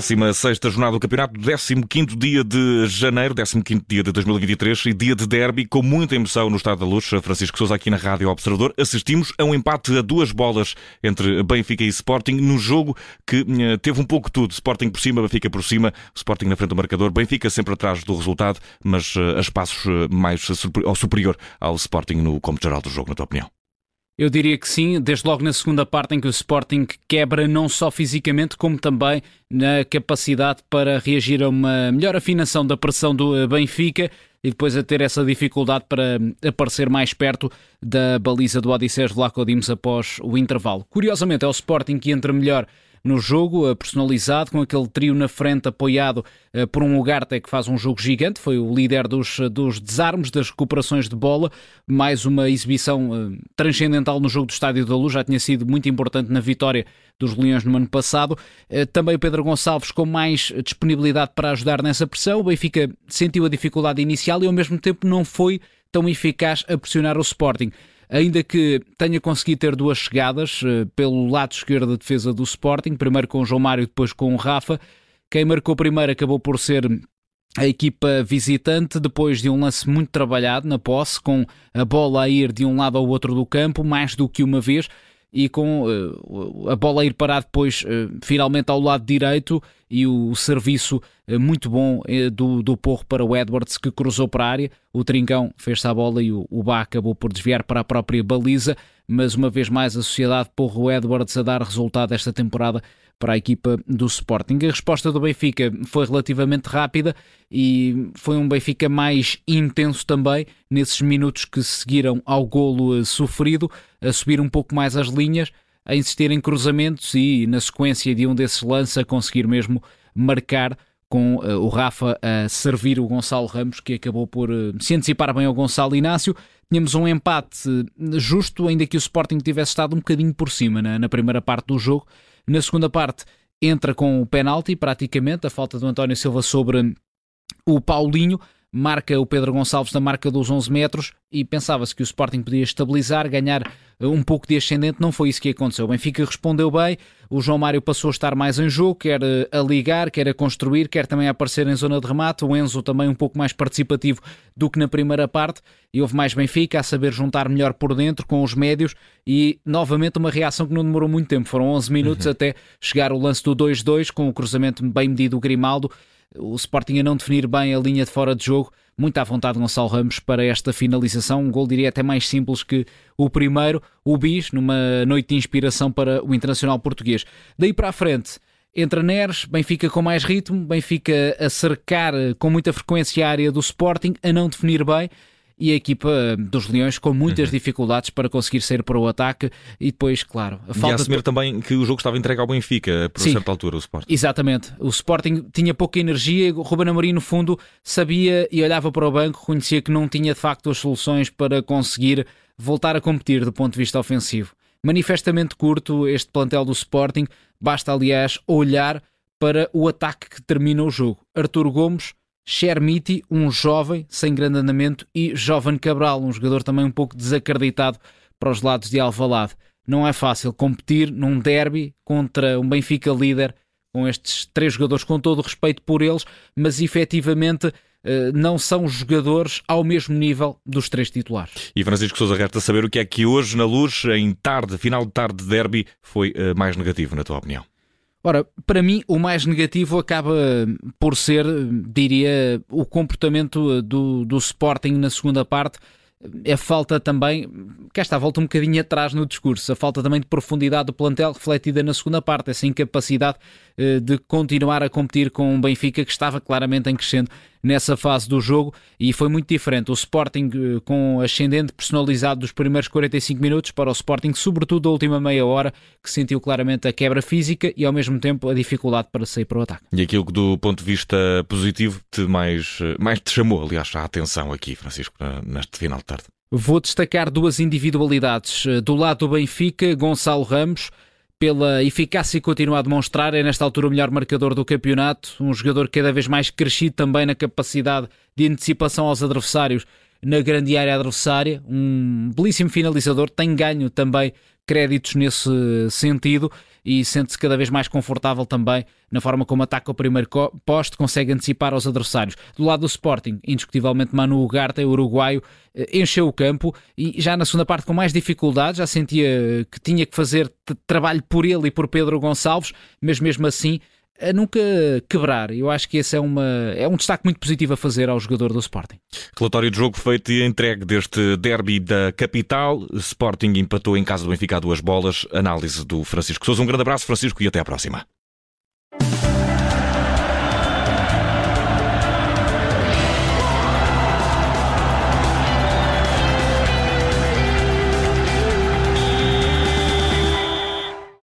16 jornada do campeonato, 15 dia de janeiro, 15 dia de 2023 e dia de derby com muita emoção no Estado da Luz. Francisco Sousa aqui na Rádio Observador. Assistimos a um empate a duas bolas entre Benfica e Sporting no jogo que eh, teve um pouco tudo. Sporting por cima, Benfica por cima, Sporting na frente do marcador, Benfica sempre atrás do resultado, mas eh, a espaços eh, mais superior ao Sporting no cômodo geral do jogo, na tua opinião. Eu diria que sim, desde logo na segunda parte em que o Sporting quebra não só fisicamente, como também na capacidade para reagir a uma melhor afinação da pressão do eh, Benfica e depois a ter essa dificuldade para aparecer mais perto da baliza do Odisseus Vlaco Dimos após o intervalo. Curiosamente, é o Sporting que entra melhor no jogo, eh, personalizado, com aquele trio na frente apoiado eh, por um Ugarte que faz um jogo gigante, foi o líder dos, dos desarmes, das recuperações de bola, mais uma exibição eh, transcendental no jogo do Estádio da Luz, já tinha sido muito importante na vitória dos Leões no ano passado. Também o Pedro Gonçalves com mais disponibilidade para ajudar nessa pressão. O Benfica sentiu a dificuldade inicial e ao mesmo tempo não foi tão eficaz a pressionar o Sporting ainda que tenha conseguido ter duas chegadas uh, pelo lado esquerdo da defesa do Sporting, primeiro com o João Mário, depois com o Rafa. Quem marcou primeiro acabou por ser a equipa visitante, depois de um lance muito trabalhado na posse, com a bola a ir de um lado ao outro do campo, mais do que uma vez, e com uh, a bola a ir parar depois uh, finalmente ao lado direito e o, o serviço uh, muito bom do, do Porro para o Edwards que cruzou para a área. O Trincão fez-se a bola e o, o Bá acabou por desviar para a própria baliza, mas uma vez mais a sociedade Porro Edwards a dar resultado esta temporada para a equipa do Sporting. A resposta do Benfica foi relativamente rápida e foi um Benfica mais intenso também nesses minutos que seguiram ao golo eh, sofrido, a subir um pouco mais as linhas, a insistir em cruzamentos e na sequência de um desses lances a conseguir mesmo marcar com uh, o Rafa a servir o Gonçalo Ramos, que acabou por uh, se antecipar bem ao Gonçalo Inácio. Tínhamos um empate justo, ainda que o Sporting tivesse estado um bocadinho por cima na, na primeira parte do jogo, na segunda parte, entra com o penalti, praticamente, a falta do António Silva sobre o Paulinho, marca o Pedro Gonçalves na marca dos 11 metros e pensava-se que o Sporting podia estabilizar, ganhar um pouco de ascendente, não foi isso que aconteceu. O Benfica respondeu bem, o João Mário passou a estar mais em jogo, quer eh, a ligar, quer a construir, quer também a aparecer em zona de remate, o Enzo também um pouco mais participativo do que na primeira parte, e houve mais Benfica a saber juntar melhor por dentro com os médios. E novamente uma reação que não demorou muito tempo, foram 11 minutos uhum. até chegar o lance do 2-2 com o cruzamento bem medido do Grimaldo, o Sporting a não definir bem a linha de fora de jogo, muito à vontade Gonçalo Ramos para esta finalização, um gol diria até mais simples que o primeiro, o bis, numa noite de inspiração para o Internacional Português. Daí para a frente, entra Neres, Benfica com mais ritmo, Benfica a cercar com muita frequência a área do Sporting, a não definir bem, e a equipa dos Leões com muitas uhum. dificuldades para conseguir sair para o ataque e depois, claro, a falta e assumir de... também que o jogo estava entregue ao Benfica por Sim, certa altura, o Sporting. Exatamente. O Sporting tinha pouca energia, o Ruben Amorim no fundo sabia e olhava para o banco, conhecia que não tinha de facto as soluções para conseguir voltar a competir do ponto de vista ofensivo. Manifestamente curto este plantel do Sporting, basta aliás olhar para o ataque que termina o jogo. Artur Gomes Chermiti, um jovem sem grande andamento, e Jovem Cabral, um jogador também um pouco desacreditado para os lados de Alvalade. Não é fácil competir num derby contra um Benfica líder com estes três jogadores, com todo o respeito por eles, mas efetivamente eh, não são jogadores ao mesmo nível dos três titulares. E Francisco Sousa resta saber o que é que hoje na luz, em tarde, final de tarde de derby, foi eh, mais negativo, na tua opinião? Ora, para mim, o mais negativo acaba por ser, diria, o comportamento do, do Sporting na segunda parte. A falta também, cá está, volta um bocadinho atrás no discurso, a falta também de profundidade do plantel refletida na segunda parte, essa incapacidade eh, de continuar a competir com um Benfica que estava claramente em crescendo nessa fase do jogo e foi muito diferente. O Sporting eh, com ascendente personalizado dos primeiros 45 minutos para o Sporting, sobretudo da última meia hora, que sentiu claramente a quebra física e ao mesmo tempo a dificuldade para sair para o ataque. E aquilo que do ponto de vista positivo te mais, eh, mais te chamou, aliás, a atenção aqui, Francisco, neste final de tarde? Vou destacar duas individualidades. Do lado do Benfica, Gonçalo Ramos, pela eficácia que continua a demonstrar, é nesta altura o melhor marcador do campeonato, um jogador cada vez mais crescido também na capacidade de antecipação aos adversários na grande área adversária, um belíssimo finalizador, tem ganho também créditos nesse sentido e sente-se cada vez mais confortável também na forma como ataca o primeiro poste, consegue antecipar aos adversários. Do lado do Sporting, indiscutivelmente Manu Ugarte, o uruguaio, eh, encheu o campo e já na segunda parte com mais dificuldade, já sentia que tinha que fazer trabalho por ele e por Pedro Gonçalves, mas mesmo assim a nunca quebrar. Eu acho que esse é, uma, é um destaque muito positivo a fazer ao jogador do Sporting. Relatório de jogo feito e entregue deste derby da capital. Sporting empatou em casa do Benfica a duas bolas. Análise do Francisco Souza. Um grande abraço, Francisco, e até à próxima.